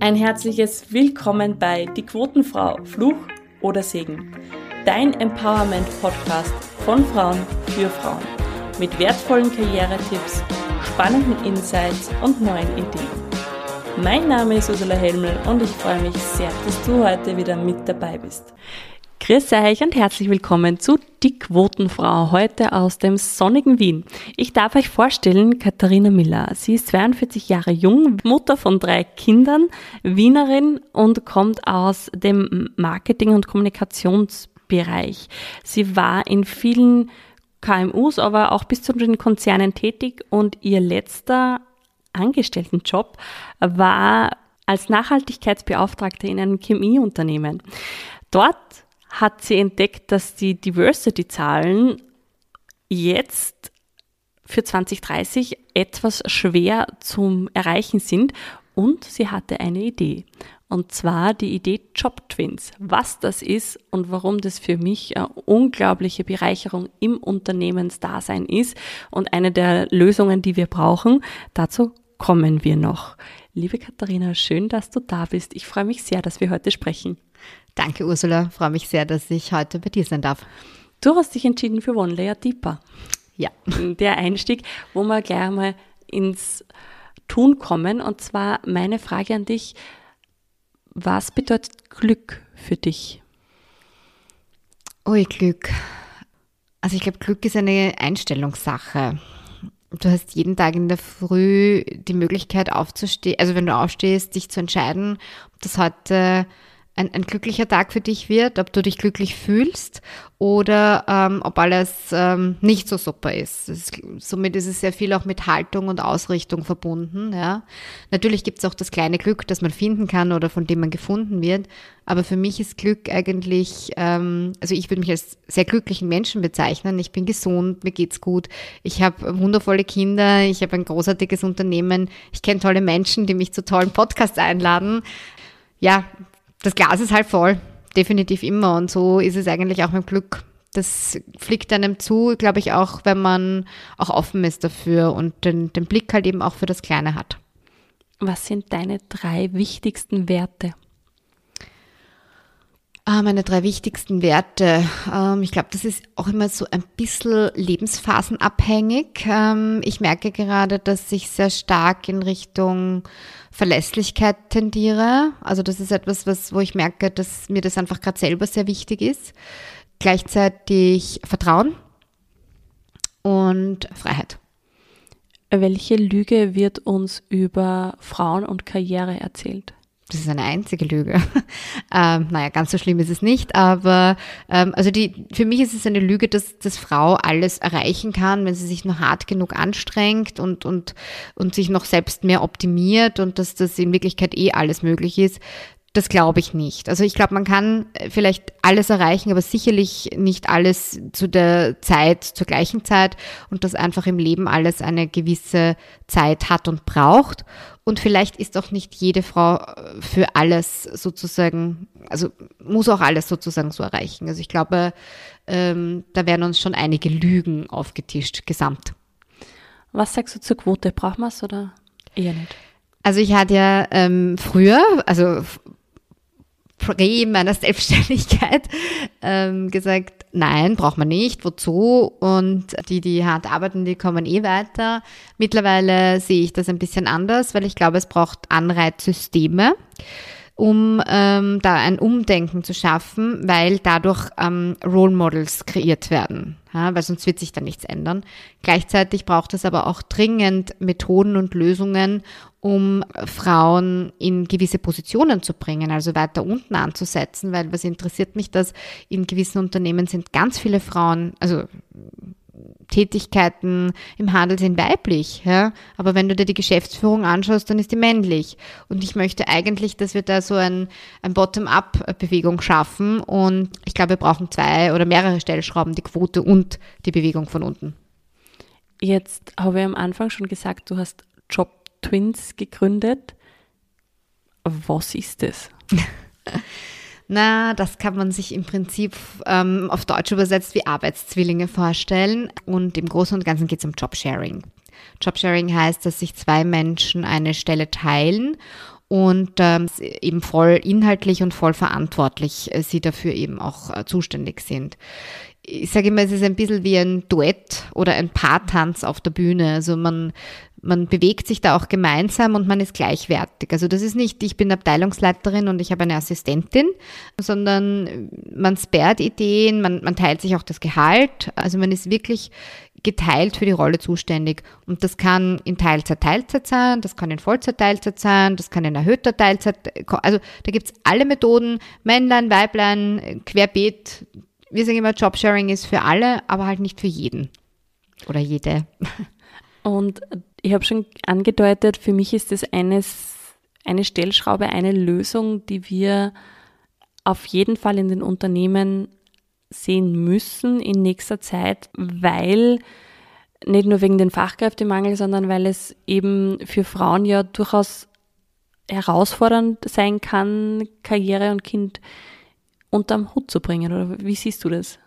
Ein herzliches Willkommen bei Die Quotenfrau, Fluch oder Segen. Dein Empowerment-Podcast von Frauen für Frauen. Mit wertvollen Karrieretipps, spannenden Insights und neuen Ideen. Mein Name ist Ursula Helmel und ich freue mich sehr, dass du heute wieder mit dabei bist. Grüß euch und herzlich willkommen zu Die Quotenfrau, heute aus dem sonnigen Wien. Ich darf euch vorstellen, Katharina Miller. Sie ist 42 Jahre jung, Mutter von drei Kindern, Wienerin und kommt aus dem Marketing- und Kommunikationsbereich. Sie war in vielen KMUs, aber auch bis zu den Konzernen tätig und ihr letzter Angestelltenjob war als Nachhaltigkeitsbeauftragte in einem Chemieunternehmen. Dort hat sie entdeckt, dass die Diversity-Zahlen jetzt für 2030 etwas schwer zum Erreichen sind und sie hatte eine Idee. Und zwar die Idee Job Twins. Was das ist und warum das für mich eine unglaubliche Bereicherung im Unternehmensdasein ist und eine der Lösungen, die wir brauchen, dazu kommen wir noch. Liebe Katharina, schön, dass du da bist. Ich freue mich sehr, dass wir heute sprechen. Danke, Ursula. Freue mich sehr, dass ich heute bei dir sein darf. Du hast dich entschieden für One Layer Deeper. Ja. Der Einstieg, wo wir gleich mal ins Tun kommen. Und zwar meine Frage an dich. Was bedeutet Glück für dich? Ui, Glück. Also ich glaube, Glück ist eine Einstellungssache. Du hast jeden Tag in der Früh die Möglichkeit aufzustehen, also wenn du aufstehst, dich zu entscheiden, ob das heute ein, ein glücklicher Tag für dich wird, ob du dich glücklich fühlst oder ähm, ob alles ähm, nicht so super ist. ist. Somit ist es sehr viel auch mit Haltung und Ausrichtung verbunden. Ja. Natürlich gibt es auch das kleine Glück, das man finden kann oder von dem man gefunden wird. Aber für mich ist Glück eigentlich, ähm, also ich würde mich als sehr glücklichen Menschen bezeichnen. Ich bin gesund, mir geht's gut. Ich habe wundervolle Kinder, ich habe ein großartiges Unternehmen, ich kenne tolle Menschen, die mich zu tollen Podcasts einladen. Ja, das Glas ist halt voll, definitiv immer. Und so ist es eigentlich auch mit Glück. Das fliegt einem zu, glaube ich, auch, wenn man auch offen ist dafür und den, den Blick halt eben auch für das Kleine hat. Was sind deine drei wichtigsten Werte? Ah, meine drei wichtigsten Werte. Ähm, ich glaube, das ist auch immer so ein bisschen lebensphasenabhängig. Ähm, ich merke gerade, dass ich sehr stark in Richtung Verlässlichkeit tendiere. Also das ist etwas, was, wo ich merke, dass mir das einfach gerade selber sehr wichtig ist. Gleichzeitig Vertrauen und Freiheit. Welche Lüge wird uns über Frauen und Karriere erzählt? Das ist eine einzige Lüge. ähm, naja, ganz so schlimm ist es nicht, aber ähm, also die, für mich ist es eine Lüge, dass, dass Frau alles erreichen kann, wenn sie sich nur hart genug anstrengt und, und, und sich noch selbst mehr optimiert und dass das in Wirklichkeit eh alles möglich ist. Das glaube ich nicht. Also ich glaube, man kann vielleicht alles erreichen, aber sicherlich nicht alles zu der Zeit, zur gleichen Zeit und dass einfach im Leben alles eine gewisse Zeit hat und braucht. Und vielleicht ist auch nicht jede Frau äh, für alles sozusagen, also muss auch alles sozusagen so erreichen. Also ich glaube, ähm, da werden uns schon einige Lügen aufgetischt, gesamt. Was sagst du zur Quote? Braucht man es oder eher nicht? Also ich hatte ja ähm, früher, also Prä meiner Selbstständigkeit ähm, gesagt, nein, braucht man nicht, wozu? Und die, die hart arbeiten, die kommen eh weiter. Mittlerweile sehe ich das ein bisschen anders, weil ich glaube, es braucht Anreizsysteme um ähm, da ein Umdenken zu schaffen, weil dadurch ähm, Role Models kreiert werden, ja, weil sonst wird sich da nichts ändern. Gleichzeitig braucht es aber auch dringend Methoden und Lösungen, um Frauen in gewisse Positionen zu bringen, also weiter unten anzusetzen, weil was interessiert mich, dass in gewissen Unternehmen sind ganz viele Frauen, also Tätigkeiten im Handel sind weiblich, ja. Aber wenn du dir die Geschäftsführung anschaust, dann ist die männlich. Und ich möchte eigentlich, dass wir da so ein, ein Bottom-up-Bewegung schaffen. Und ich glaube, wir brauchen zwei oder mehrere Stellschrauben, die Quote und die Bewegung von unten. Jetzt habe ich am Anfang schon gesagt, du hast Job Twins gegründet. Was ist das? Na, das kann man sich im Prinzip ähm, auf Deutsch übersetzt wie Arbeitszwillinge vorstellen. Und im Großen und Ganzen geht es um Jobsharing. Jobsharing heißt, dass sich zwei Menschen eine Stelle teilen und ähm, eben voll inhaltlich und voll verantwortlich äh, sie dafür eben auch äh, zuständig sind ich sage immer, es ist ein bisschen wie ein Duett oder ein Paartanz auf der Bühne. Also man, man bewegt sich da auch gemeinsam und man ist gleichwertig. Also das ist nicht, ich bin Abteilungsleiterin und ich habe eine Assistentin, sondern man spared Ideen, man, man teilt sich auch das Gehalt. Also man ist wirklich geteilt für die Rolle zuständig. Und das kann in Teilzeit Teilzeit sein, das kann in Vollzeit Teilzeit sein, das kann in erhöhter Teilzeit. Also da gibt's alle Methoden, Männlein, Weiblein, Querbeet. Wir sagen immer, Jobsharing ist für alle, aber halt nicht für jeden oder jede. Und ich habe schon angedeutet, für mich ist das eines, eine Stellschraube, eine Lösung, die wir auf jeden Fall in den Unternehmen sehen müssen in nächster Zeit, weil nicht nur wegen den Fachkräftemangel, sondern weil es eben für Frauen ja durchaus herausfordernd sein kann, Karriere und Kind unterm Hut zu bringen. Oder wie siehst du das?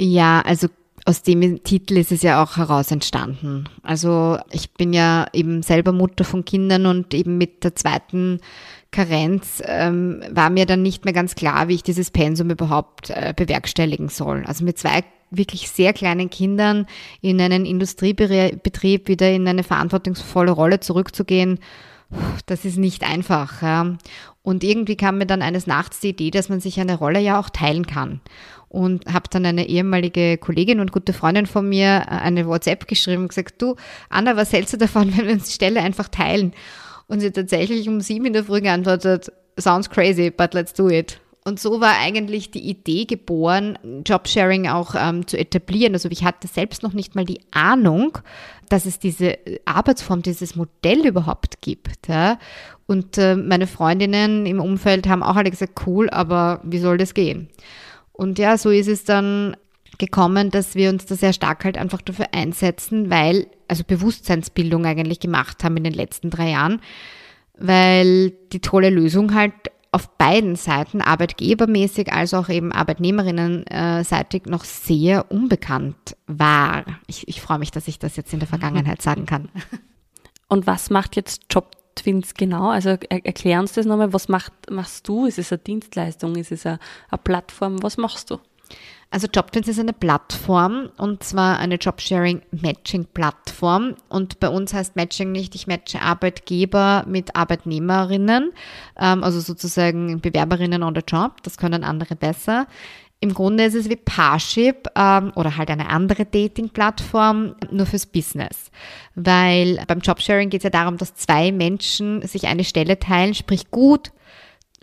Ja, also aus dem Titel ist es ja auch heraus entstanden. Also ich bin ja eben selber Mutter von Kindern und eben mit der zweiten Karenz ähm, war mir dann nicht mehr ganz klar, wie ich dieses Pensum überhaupt äh, bewerkstelligen soll. Also mit zwei wirklich sehr kleinen Kindern in einen Industriebetrieb wieder in eine verantwortungsvolle Rolle zurückzugehen, das ist nicht einfach. Ja. Und irgendwie kam mir dann eines Nachts die Idee, dass man sich eine Rolle ja auch teilen kann und habe dann eine ehemalige Kollegin und gute Freundin von mir äh, eine WhatsApp geschrieben und gesagt, du, Anna, was hältst du davon, wenn wir uns die Stelle einfach teilen? Und sie tatsächlich um sieben in der Früh geantwortet, sounds crazy, but let's do it. Und so war eigentlich die Idee geboren, Jobsharing auch ähm, zu etablieren. Also ich hatte selbst noch nicht mal die Ahnung, dass es diese Arbeitsform, dieses Modell überhaupt gibt. Ja? Und äh, meine Freundinnen im Umfeld haben auch alle gesagt, cool, aber wie soll das gehen? Und ja, so ist es dann gekommen, dass wir uns da sehr stark halt einfach dafür einsetzen, weil, also Bewusstseinsbildung eigentlich gemacht haben in den letzten drei Jahren, weil die tolle Lösung halt auf beiden Seiten, arbeitgebermäßig als auch eben arbeitnehmerinnenseitig, noch sehr unbekannt war. Ich, ich freue mich, dass ich das jetzt in der Vergangenheit sagen kann. Und was macht jetzt Job Twins genau? Also erklär uns das nochmal. Was macht, machst du? Ist es eine Dienstleistung? Ist es eine, eine Plattform? Was machst du? Also JobTwins ist eine Plattform und zwar eine Jobsharing-Matching-Plattform. Und bei uns heißt Matching nicht, ich matche Arbeitgeber mit Arbeitnehmerinnen, ähm, also sozusagen Bewerberinnen on the Job. Das können andere besser. Im Grunde ist es wie Parship ähm, oder halt eine andere Dating-Plattform nur fürs Business. Weil beim Jobsharing geht es ja darum, dass zwei Menschen sich eine Stelle teilen, sprich gut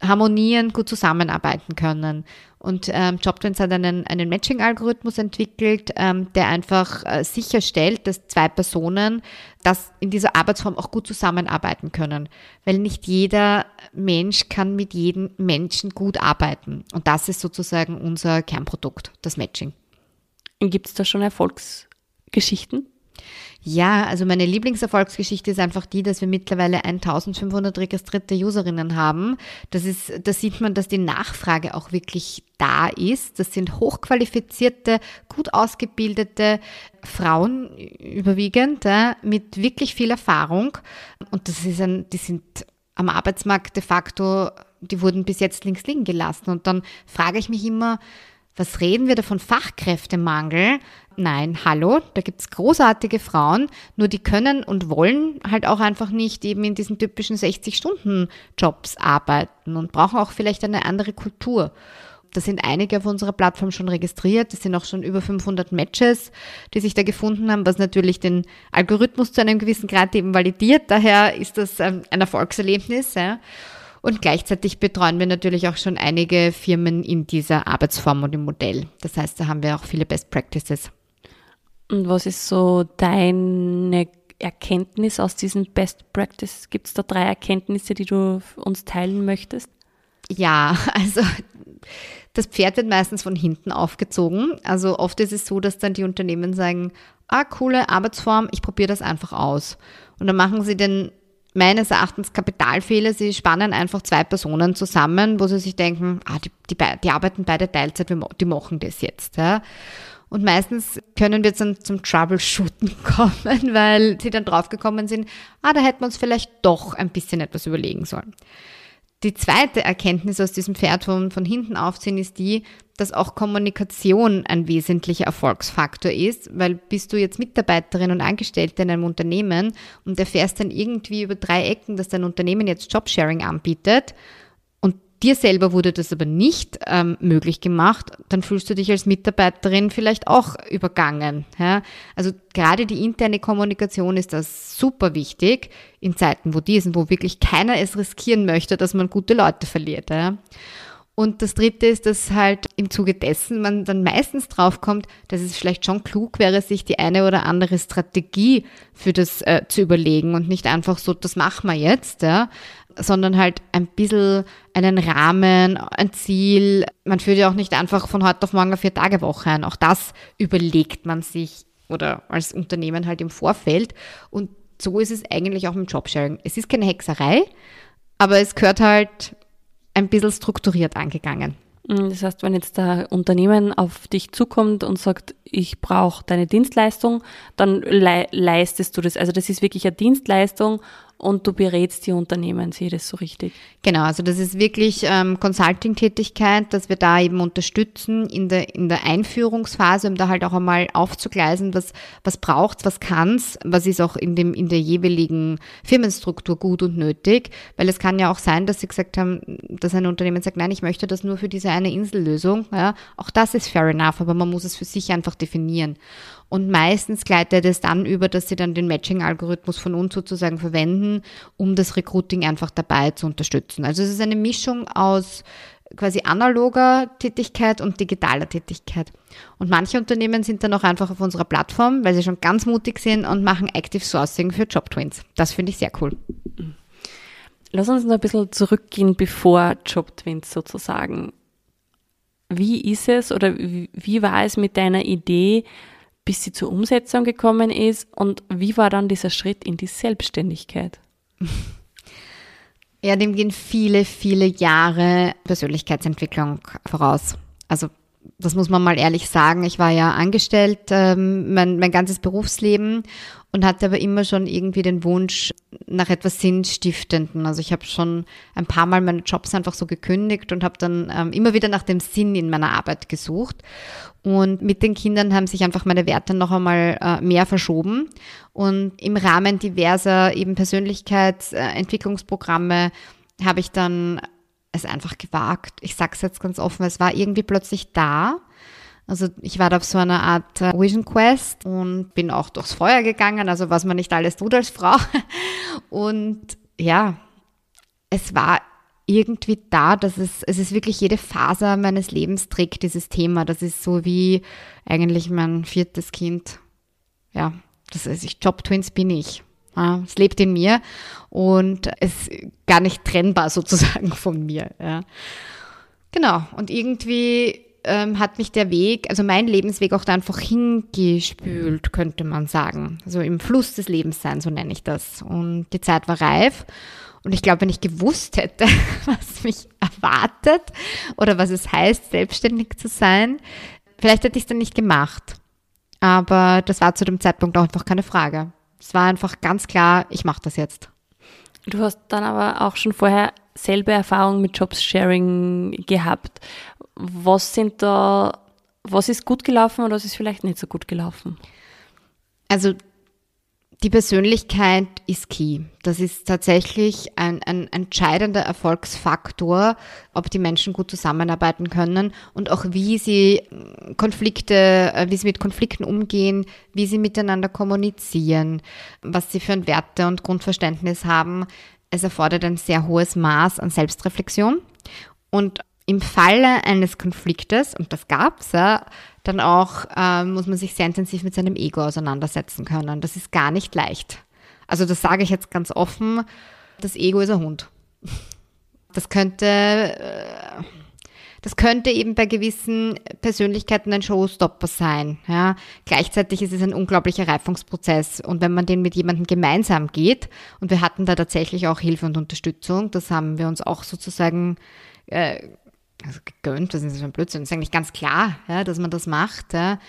harmonieren, gut zusammenarbeiten können. Und ähm, JobTwins hat einen, einen Matching-Algorithmus entwickelt, ähm, der einfach äh, sicherstellt, dass zwei Personen das in dieser Arbeitsform auch gut zusammenarbeiten können. Weil nicht jeder Mensch kann mit jedem Menschen gut arbeiten. Und das ist sozusagen unser Kernprodukt, das Matching. Gibt es da schon Erfolgsgeschichten? Ja, also meine Lieblingserfolgsgeschichte ist einfach die, dass wir mittlerweile 1500 registrierte Userinnen haben. Das ist, da sieht man, dass die Nachfrage auch wirklich da ist. Das sind hochqualifizierte, gut ausgebildete Frauen überwiegend, ja, mit wirklich viel Erfahrung. Und das ist ein, die sind am Arbeitsmarkt de facto, die wurden bis jetzt links liegen gelassen. Und dann frage ich mich immer, was reden wir da von Fachkräftemangel? Nein, hallo, da gibt's großartige Frauen, nur die können und wollen halt auch einfach nicht eben in diesen typischen 60-Stunden-Jobs arbeiten und brauchen auch vielleicht eine andere Kultur. Da sind einige auf unserer Plattform schon registriert. Es sind auch schon über 500 Matches, die sich da gefunden haben, was natürlich den Algorithmus zu einem gewissen Grad eben validiert. Daher ist das ähm, ein Erfolgserlebnis. Ja. Und gleichzeitig betreuen wir natürlich auch schon einige Firmen in dieser Arbeitsform und im Modell. Das heißt, da haben wir auch viele Best Practices. Und was ist so deine Erkenntnis aus diesen Best Practices? Gibt es da drei Erkenntnisse, die du uns teilen möchtest? Ja, also das Pferd wird meistens von hinten aufgezogen. Also oft ist es so, dass dann die Unternehmen sagen, ah, coole Arbeitsform, ich probiere das einfach aus. Und dann machen sie den meines Erachtens Kapitalfehler. Sie spannen einfach zwei Personen zusammen, wo sie sich denken, ah, die, die, die arbeiten beide Teilzeit, die machen das jetzt. Ja. Und meistens können wir dann zum Troubleshooten kommen, weil sie dann draufgekommen sind, ah, da hätten wir uns vielleicht doch ein bisschen etwas überlegen sollen. Die zweite Erkenntnis aus diesem Pferd von, von hinten aufziehen ist die, dass auch Kommunikation ein wesentlicher Erfolgsfaktor ist, weil bist du jetzt Mitarbeiterin und Angestellte in einem Unternehmen und erfährst dann irgendwie über drei Ecken, dass dein Unternehmen jetzt Jobsharing anbietet dir selber wurde das aber nicht ähm, möglich gemacht, dann fühlst du dich als Mitarbeiterin vielleicht auch übergangen. Ja? Also gerade die interne Kommunikation ist das super wichtig in Zeiten, wo die sind, wo wirklich keiner es riskieren möchte, dass man gute Leute verliert. Ja? Und das dritte ist, dass halt im Zuge dessen man dann meistens draufkommt, dass es vielleicht schon klug wäre, sich die eine oder andere Strategie für das äh, zu überlegen und nicht einfach so, das machen wir jetzt, ja, sondern halt ein bisschen einen Rahmen, ein Ziel. Man führt ja auch nicht einfach von heute auf morgen eine Vier-Tage-Woche ein. Auch das überlegt man sich oder als Unternehmen halt im Vorfeld. Und so ist es eigentlich auch mit Jobsharing. Es ist keine Hexerei, aber es gehört halt ein bisschen strukturiert angegangen. Mm, das heißt, wenn jetzt der Unternehmen auf dich zukommt und sagt, ich brauche deine Dienstleistung, dann le leistest du das. Also das ist wirklich eine Dienstleistung und du berätst die Unternehmen, sehe ich das so richtig? Genau, also das ist wirklich ähm, Consulting-Tätigkeit, dass wir da eben unterstützen in der, in der Einführungsphase, um da halt auch einmal aufzugleisen, was, was braucht's, was kann's, was ist auch in dem, in der jeweiligen Firmenstruktur gut und nötig, weil es kann ja auch sein, dass sie gesagt haben, dass ein Unternehmen sagt, nein, ich möchte das nur für diese eine Insellösung, ja, auch das ist fair enough, aber man muss es für sich einfach definieren. Und meistens gleitet es dann über, dass sie dann den Matching-Algorithmus von uns sozusagen verwenden, um das Recruiting einfach dabei zu unterstützen. Also es ist eine Mischung aus quasi analoger Tätigkeit und digitaler Tätigkeit. Und manche Unternehmen sind dann auch einfach auf unserer Plattform, weil sie schon ganz mutig sind und machen Active Sourcing für Job Twins. Das finde ich sehr cool. Lass uns noch ein bisschen zurückgehen, bevor Job Twins sozusagen. Wie ist es oder wie war es mit deiner Idee, bis sie zur Umsetzung gekommen ist und wie war dann dieser Schritt in die Selbstständigkeit? Ja, dem gehen viele, viele Jahre Persönlichkeitsentwicklung voraus. Also das muss man mal ehrlich sagen. Ich war ja angestellt ähm, mein, mein ganzes Berufsleben und hatte aber immer schon irgendwie den Wunsch nach etwas Sinnstiftenden. Also ich habe schon ein paar Mal meine Jobs einfach so gekündigt und habe dann ähm, immer wieder nach dem Sinn in meiner Arbeit gesucht. Und mit den Kindern haben sich einfach meine Werte noch einmal äh, mehr verschoben. Und im Rahmen diverser eben Persönlichkeitsentwicklungsprogramme habe ich dann es einfach gewagt. Ich sage es jetzt ganz offen, es war irgendwie plötzlich da. Also ich war da auf so einer Art äh, Vision Quest und bin auch durchs Feuer gegangen, also was man nicht alles tut als Frau. Und ja, es war irgendwie da, dass es, es ist wirklich jede Faser meines Lebens trägt dieses Thema. Das ist so wie eigentlich mein viertes Kind. Ja, das ist ich, Job Twins bin ich. Ja, es lebt in mir und es ist gar nicht trennbar sozusagen von mir. Ja. Genau. Und irgendwie ähm, hat mich der Weg, also mein Lebensweg auch da einfach hingespült, könnte man sagen. Also im Fluss des Lebens sein, so nenne ich das. Und die Zeit war reif. Und ich glaube, wenn ich gewusst hätte, was mich erwartet oder was es heißt, selbstständig zu sein, vielleicht hätte ich es dann nicht gemacht. Aber das war zu dem Zeitpunkt auch einfach keine Frage. Es war einfach ganz klar, ich mache das jetzt. Du hast dann aber auch schon vorher selber Erfahrung mit Jobs-Sharing gehabt. Was sind da, was ist gut gelaufen oder was ist vielleicht nicht so gut gelaufen? Also die Persönlichkeit ist key. Das ist tatsächlich ein, ein entscheidender Erfolgsfaktor, ob die Menschen gut zusammenarbeiten können und auch wie sie Konflikte, äh, wie sie mit Konflikten umgehen, wie sie miteinander kommunizieren, was sie für ein Werte- und Grundverständnis haben. Es erfordert ein sehr hohes Maß an Selbstreflexion und im Falle eines Konfliktes, und das gab's ja, dann auch äh, muss man sich sehr intensiv mit seinem Ego auseinandersetzen können. Das ist gar nicht leicht. Also das sage ich jetzt ganz offen, das Ego ist ein Hund. Das könnte, äh, das könnte eben bei gewissen Persönlichkeiten ein Showstopper sein. Ja. Gleichzeitig ist es ein unglaublicher Reifungsprozess. Und wenn man den mit jemandem gemeinsam geht, und wir hatten da tatsächlich auch Hilfe und Unterstützung, das haben wir uns auch sozusagen äh, also gegönnt, das ist ein Blödsinn, das ist eigentlich ganz klar, ja, dass man das macht. Ja.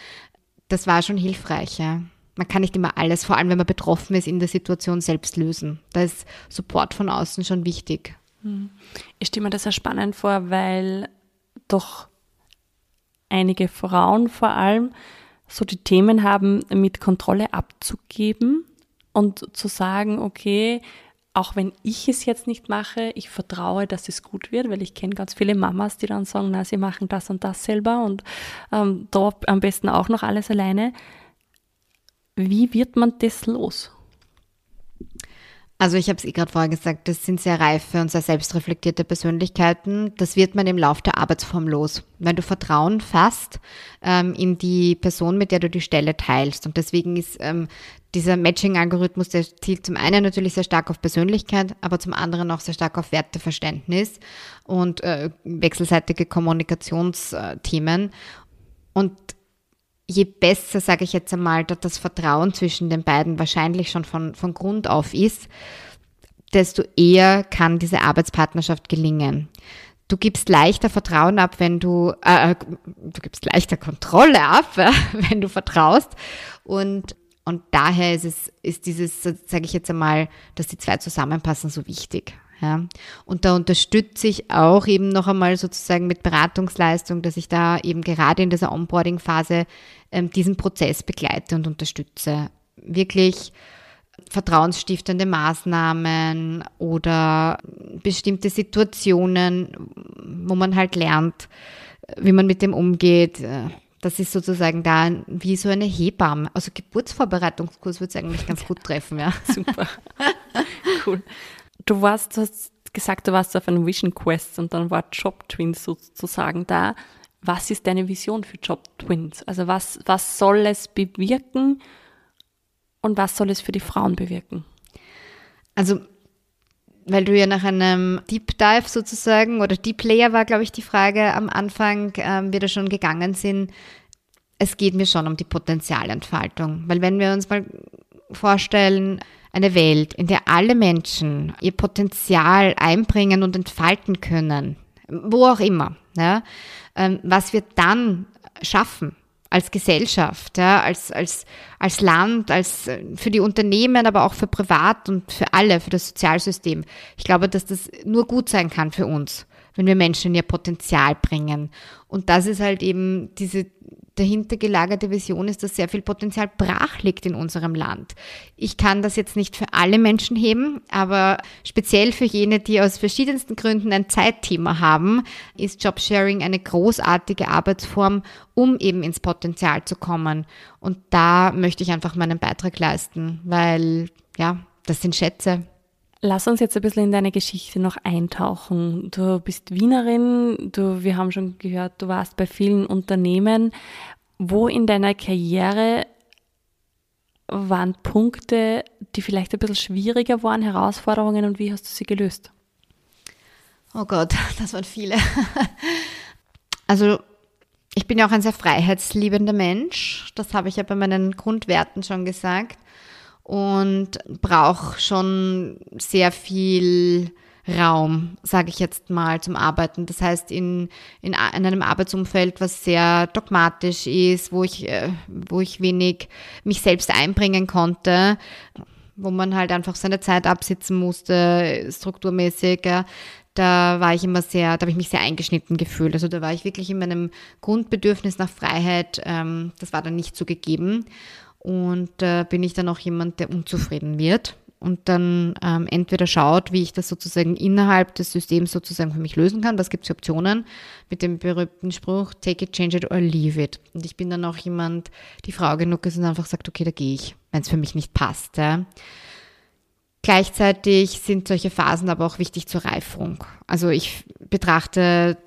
das war schon hilfreich, ja. Man kann nicht immer alles, vor allem wenn man betroffen ist, in der Situation selbst lösen. Da ist Support von außen schon wichtig. Hm. Ich stelle mir das sehr spannend vor, weil doch einige Frauen vor allem so die Themen haben, mit Kontrolle abzugeben und zu sagen, okay, auch wenn ich es jetzt nicht mache, ich vertraue, dass es gut wird, weil ich kenne ganz viele Mamas, die dann sagen, na, sie machen das und das selber und ähm, da am besten auch noch alles alleine. Wie wird man das los? Also ich habe es eh gerade vorher gesagt, das sind sehr reife und sehr selbstreflektierte Persönlichkeiten. Das wird man im Laufe der Arbeitsform los. Wenn du Vertrauen fasst ähm, in die Person, mit der du die Stelle teilst. Und deswegen ist ähm, dieser Matching-Algorithmus, der zielt zum einen natürlich sehr stark auf Persönlichkeit, aber zum anderen auch sehr stark auf Werteverständnis und äh, wechselseitige Kommunikationsthemen. Und je besser, sage ich jetzt einmal, dass das Vertrauen zwischen den beiden wahrscheinlich schon von, von Grund auf ist, desto eher kann diese Arbeitspartnerschaft gelingen. Du gibst leichter Vertrauen ab, wenn du, äh, du gibst leichter Kontrolle ab, wenn du vertraust. Und, und daher ist es, ist dieses, sage ich jetzt einmal, dass die zwei zusammenpassen, so wichtig. Ja. Und da unterstütze ich auch eben noch einmal sozusagen mit Beratungsleistung, dass ich da eben gerade in dieser Onboarding-Phase ähm, diesen Prozess begleite und unterstütze. Wirklich vertrauensstiftende Maßnahmen oder bestimmte Situationen, wo man halt lernt, wie man mit dem umgeht. Das ist sozusagen da wie so eine Hebamme. Also Geburtsvorbereitungskurs würde es eigentlich ganz gut treffen, ja. Super. cool. Du warst, du hast gesagt, du warst auf einem Vision Quest und dann war Job Twins sozusagen da. Was ist deine Vision für Job Twins? Also was, was soll es bewirken und was soll es für die Frauen bewirken? Also weil du ja nach einem Deep Dive sozusagen oder Deep Layer war, glaube ich, die Frage am Anfang, ähm, wir da schon gegangen sind. Es geht mir schon um die Potenzialentfaltung, weil wenn wir uns mal vorstellen, eine Welt, in der alle Menschen ihr Potenzial einbringen und entfalten können, wo auch immer, ja, ähm, was wir dann schaffen als Gesellschaft, ja, als, als, als Land, als äh, für die Unternehmen, aber auch für Privat und für alle, für das Sozialsystem. Ich glaube, dass das nur gut sein kann für uns, wenn wir Menschen ihr Potenzial bringen. Und das ist halt eben diese dahinter gelagerte Vision ist, dass sehr viel Potenzial brach liegt in unserem Land. Ich kann das jetzt nicht für alle Menschen heben, aber speziell für jene, die aus verschiedensten Gründen ein Zeitthema haben, ist Jobsharing eine großartige Arbeitsform, um eben ins Potenzial zu kommen. Und da möchte ich einfach meinen Beitrag leisten, weil ja, das sind Schätze. Lass uns jetzt ein bisschen in deine Geschichte noch eintauchen. Du bist Wienerin, du, wir haben schon gehört, du warst bei vielen Unternehmen. Wo in deiner Karriere waren Punkte, die vielleicht ein bisschen schwieriger waren, Herausforderungen und wie hast du sie gelöst? Oh Gott, das waren viele. Also ich bin ja auch ein sehr freiheitsliebender Mensch. Das habe ich ja bei meinen Grundwerten schon gesagt und brauche schon sehr viel Raum, sage ich jetzt mal, zum Arbeiten. Das heißt, in, in, in einem Arbeitsumfeld, was sehr dogmatisch ist, wo ich, äh, wo ich wenig mich selbst einbringen konnte, wo man halt einfach seine Zeit absitzen musste, strukturmäßig, ja, da war ich immer sehr, da habe ich mich sehr eingeschnitten gefühlt. Also da war ich wirklich in meinem Grundbedürfnis nach Freiheit, ähm, das war dann nicht so gegeben. Und äh, bin ich dann auch jemand, der unzufrieden wird und dann ähm, entweder schaut, wie ich das sozusagen innerhalb des Systems sozusagen für mich lösen kann. Was gibt es Optionen? Mit dem berühmten Spruch, take it, change it or leave it. Und ich bin dann auch jemand, die Frau genug ist und einfach sagt, okay, da gehe ich, wenn es für mich nicht passt. Ja. Gleichzeitig sind solche Phasen aber auch wichtig zur Reifung. Also ich betrachte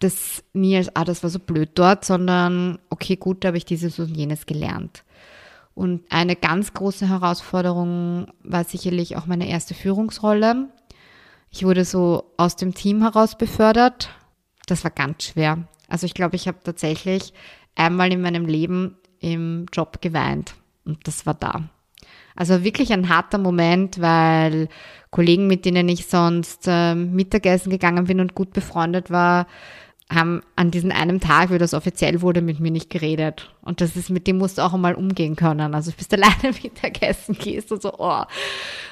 das nie als, ah, das war so blöd dort, sondern okay, gut, da habe ich dieses und jenes gelernt. Und eine ganz große Herausforderung war sicherlich auch meine erste Führungsrolle. Ich wurde so aus dem Team heraus befördert. Das war ganz schwer. Also ich glaube, ich habe tatsächlich einmal in meinem Leben im Job geweint. Und das war da. Also wirklich ein harter Moment, weil Kollegen, mit denen ich sonst äh, Mittagessen gegangen bin und gut befreundet war, haben an diesem einen Tag, wie das offiziell wurde, mit mir nicht geredet. Und das ist, mit dem musst du auch einmal umgehen können. Also bis du alleine Mittagessen gehst und so, oh,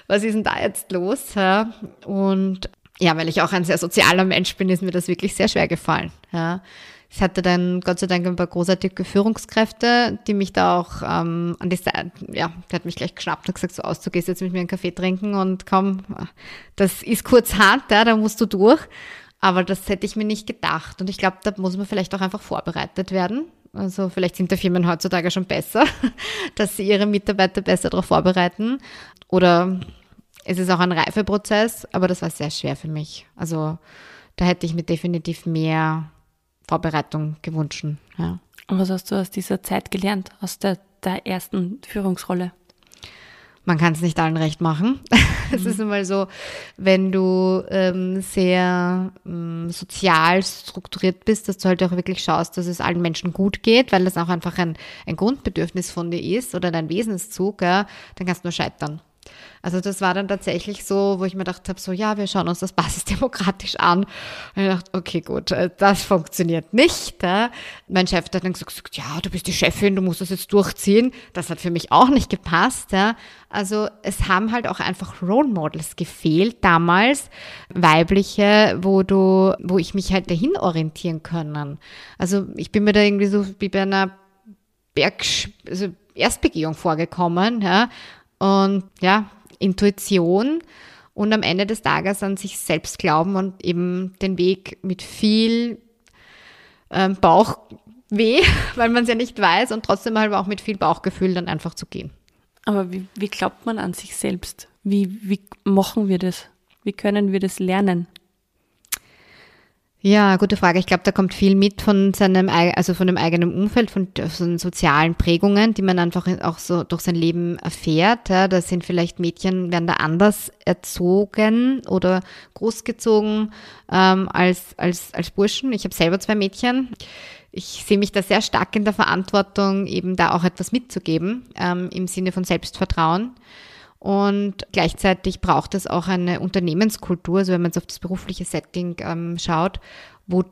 was ist denn da jetzt los? Und ja, weil ich auch ein sehr sozialer Mensch bin, ist mir das wirklich sehr schwer gefallen. Ja. Ich hatte dann Gott sei Dank ein paar großartige Führungskräfte, die mich da auch ähm, an die Seite, ja, der hat mich gleich geschnappt und gesagt, so aus, du gehst jetzt mit mir einen Kaffee trinken und komm, das ist kurzhand, ja, da musst du durch. Aber das hätte ich mir nicht gedacht. Und ich glaube, da muss man vielleicht auch einfach vorbereitet werden. Also vielleicht sind die Firmen heutzutage schon besser, dass sie ihre Mitarbeiter besser darauf vorbereiten. Oder es ist auch ein Reifeprozess, aber das war sehr schwer für mich. Also da hätte ich mir definitiv mehr Vorbereitung gewünscht. Ja. Und was hast du aus dieser Zeit gelernt, aus der, der ersten Führungsrolle? Man kann es nicht allen recht machen. Es mhm. ist immer so, wenn du ähm, sehr ähm, sozial strukturiert bist, dass du halt auch wirklich schaust, dass es allen Menschen gut geht, weil das auch einfach ein, ein Grundbedürfnis von dir ist oder dein Wesenszug, ja, dann kannst du nur scheitern. Also das war dann tatsächlich so, wo ich mir gedacht habe, so ja, wir schauen uns das basisdemokratisch an. Und ich dachte, okay, gut, äh, das funktioniert nicht. Ja. Mein Chef hat dann gesagt, ja, du bist die Chefin, du musst das jetzt durchziehen. Das hat für mich auch nicht gepasst. Ja. Also es haben halt auch einfach Role Models gefehlt damals, weibliche, wo du, wo ich mich halt dahin orientieren können. Also ich bin mir da irgendwie so wie bei einer Berg, also Erstbegehung vorgekommen, ja, und ja, Intuition und am Ende des Tages an sich selbst glauben und eben den Weg mit viel ähm, Bauchweh, weil man es ja nicht weiß und trotzdem halt auch mit viel Bauchgefühl dann einfach zu gehen. Aber wie, wie glaubt man an sich selbst? Wie, wie machen wir das? Wie können wir das lernen? Ja, gute Frage. Ich glaube, da kommt viel mit von seinem, also von dem eigenen Umfeld, von, von sozialen Prägungen, die man einfach auch so durch sein Leben erfährt. Ja, da sind vielleicht Mädchen, werden da anders erzogen oder großgezogen ähm, als, als, als Burschen. Ich habe selber zwei Mädchen. Ich sehe mich da sehr stark in der Verantwortung, eben da auch etwas mitzugeben, ähm, im Sinne von Selbstvertrauen. Und gleichzeitig braucht es auch eine Unternehmenskultur, also wenn man jetzt auf das berufliche Setting ähm, schaut, wo,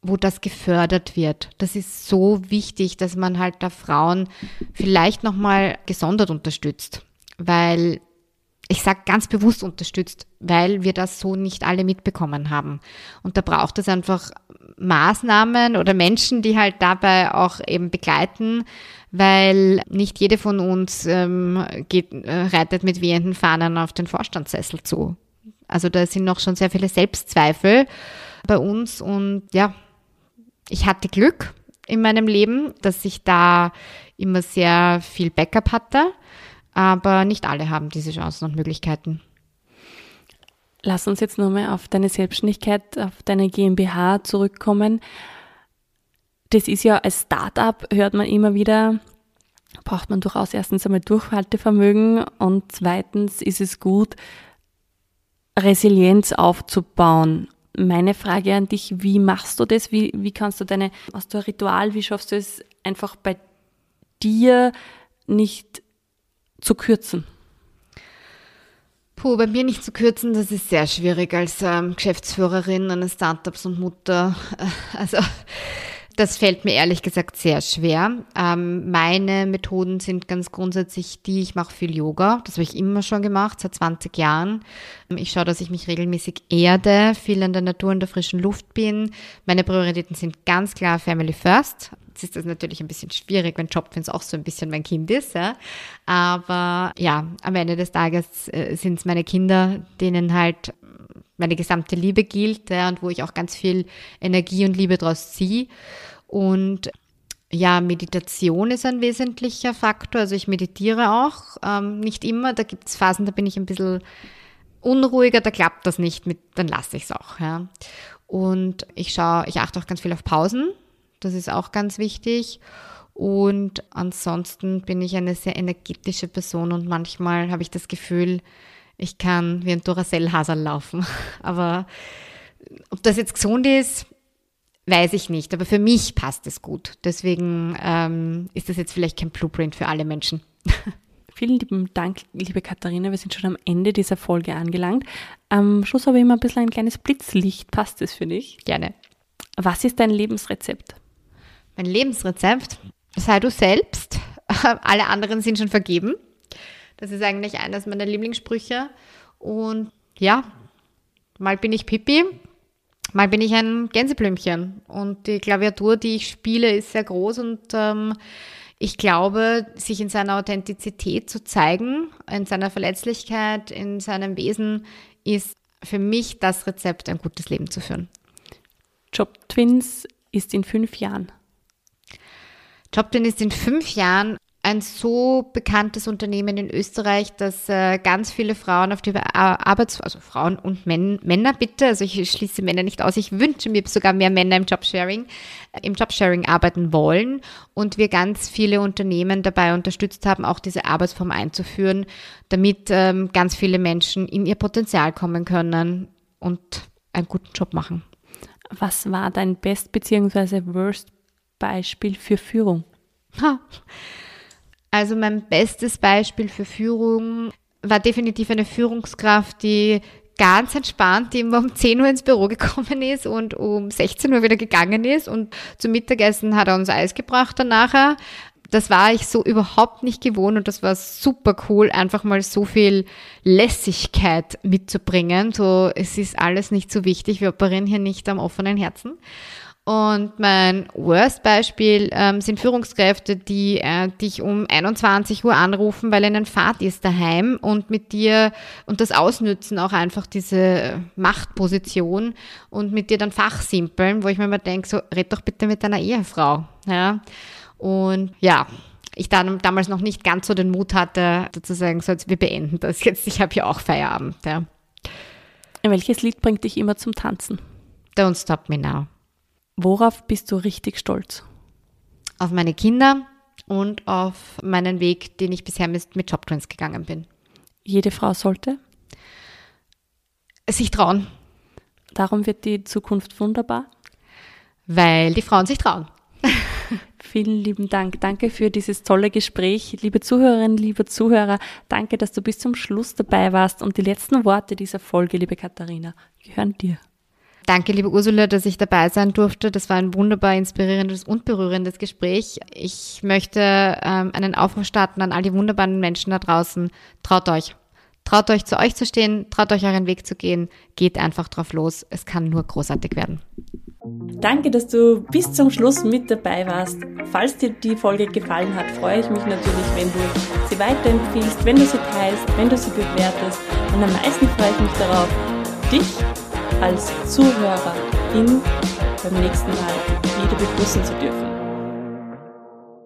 wo das gefördert wird. Das ist so wichtig, dass man halt da Frauen vielleicht nochmal gesondert unterstützt, weil ich sage ganz bewusst unterstützt, weil wir das so nicht alle mitbekommen haben. Und da braucht es einfach Maßnahmen oder Menschen, die halt dabei auch eben begleiten, weil nicht jede von uns ähm, geht, äh, reitet mit wehenden Fahnen auf den Vorstandssessel zu. Also da sind noch schon sehr viele Selbstzweifel bei uns und ja, ich hatte Glück in meinem Leben, dass ich da immer sehr viel Backup hatte, aber nicht alle haben diese Chancen und Möglichkeiten. Lass uns jetzt nochmal auf deine Selbstständigkeit, auf deine GmbH zurückkommen das ist ja als Startup, hört man immer wieder, braucht man durchaus erstens einmal Durchhaltevermögen und zweitens ist es gut, Resilienz aufzubauen. Meine Frage an dich, wie machst du das? Wie, wie kannst du deine, hast du ein Ritual, wie schaffst du es einfach bei dir nicht zu kürzen? Puh, bei mir nicht zu kürzen, das ist sehr schwierig als ähm, Geschäftsführerin eines Startups und Mutter. Also das fällt mir ehrlich gesagt sehr schwer. Ähm, meine Methoden sind ganz grundsätzlich die, ich mache viel Yoga. Das habe ich immer schon gemacht, seit 20 Jahren. Ich schaue, dass ich mich regelmäßig erde, viel in der Natur, in der frischen Luft bin. Meine Prioritäten sind ganz klar Family First. Jetzt ist das natürlich ein bisschen schwierig, wenn Jobfins auch so ein bisschen mein Kind ist. Ja. Aber ja, am Ende des Tages äh, sind es meine Kinder, denen halt meine gesamte Liebe gilt ja, und wo ich auch ganz viel Energie und Liebe draus ziehe. Und ja, Meditation ist ein wesentlicher Faktor. Also ich meditiere auch, ähm, nicht immer. Da gibt es Phasen, da bin ich ein bisschen unruhiger, da klappt das nicht mit, dann lasse ich es auch. Ja. Und ich schaue, ich achte auch ganz viel auf Pausen. Das ist auch ganz wichtig. Und ansonsten bin ich eine sehr energetische Person und manchmal habe ich das Gefühl, ich kann wie ein Duracell-Hasel laufen. Aber ob das jetzt gesund ist, weiß ich nicht. Aber für mich passt es gut. Deswegen ähm, ist das jetzt vielleicht kein Blueprint für alle Menschen. Vielen lieben Dank, liebe Katharina. Wir sind schon am Ende dieser Folge angelangt. Am Schluss habe ich immer ein bisschen ein kleines Blitzlicht. Passt das für dich? Gerne. Was ist dein Lebensrezept? Mein Lebensrezept? Sei du selbst. Alle anderen sind schon vergeben. Das ist eigentlich eines meiner Lieblingssprüche. Und ja, mal bin ich Pipi, mal bin ich ein Gänseblümchen. Und die Klaviatur, die ich spiele, ist sehr groß und ähm, ich glaube, sich in seiner Authentizität zu zeigen, in seiner Verletzlichkeit, in seinem Wesen, ist für mich das Rezept, ein gutes Leben zu führen. Job Twins ist in fünf Jahren. Job Twins ist in fünf Jahren ein so bekanntes Unternehmen in Österreich, dass äh, ganz viele Frauen auf die Arbeits-, also Frauen und Men Männer bitte, also ich schließe Männer nicht aus, ich wünsche mir sogar mehr Männer im Jobsharing, äh, im Jobsharing arbeiten wollen und wir ganz viele Unternehmen dabei unterstützt haben, auch diese Arbeitsform einzuführen, damit ähm, ganz viele Menschen in ihr Potenzial kommen können und einen guten Job machen. Was war dein Best- bzw. Worst-Beispiel für Führung? Ha. Also mein bestes Beispiel für Führung war definitiv eine Führungskraft, die ganz entspannt, die immer um 10 Uhr ins Büro gekommen ist und um 16 Uhr wieder gegangen ist und zum Mittagessen hat er uns Eis gebracht dann nachher. Das war ich so überhaupt nicht gewohnt und das war super cool, einfach mal so viel Lässigkeit mitzubringen. So, es ist alles nicht so wichtig, wir operieren hier nicht am offenen Herzen. Und mein Worst-Beispiel ähm, sind Führungskräfte, die äh, dich um 21 Uhr anrufen, weil ihnen Fahrt ist daheim und mit dir und das ausnützen auch einfach diese Machtposition und mit dir dann fachsimpeln, wo ich mir immer denke, so red doch bitte mit deiner Ehefrau. Ja? Und ja, ich dann damals noch nicht ganz so den Mut hatte, sozusagen, so jetzt wir beenden das jetzt, ich habe ja auch Feierabend. Ja. Welches Lied bringt dich immer zum Tanzen? Don't Stop Me Now. Worauf bist du richtig stolz? Auf meine Kinder und auf meinen Weg, den ich bisher mit Jobtrends gegangen bin. Jede Frau sollte? Sich trauen. Darum wird die Zukunft wunderbar? Weil die Frauen sich trauen. Vielen lieben Dank. Danke für dieses tolle Gespräch. Liebe Zuhörerinnen, liebe Zuhörer, danke, dass du bis zum Schluss dabei warst. Und die letzten Worte dieser Folge, liebe Katharina, gehören dir. Danke, liebe Ursula, dass ich dabei sein durfte. Das war ein wunderbar inspirierendes und berührendes Gespräch. Ich möchte ähm, einen Aufruf starten an all die wunderbaren Menschen da draußen. Traut euch. Traut euch zu euch zu stehen, traut euch euren Weg zu gehen, geht einfach drauf los. Es kann nur großartig werden. Danke, dass du bis zum Schluss mit dabei warst. Falls dir die Folge gefallen hat, freue ich mich natürlich, wenn du sie weiterempfiehlst, wenn du sie teilst, wenn du sie bewertest. Und am meisten freue ich mich darauf, dich als Zuhörerin beim nächsten Mal wieder begrüßen zu dürfen.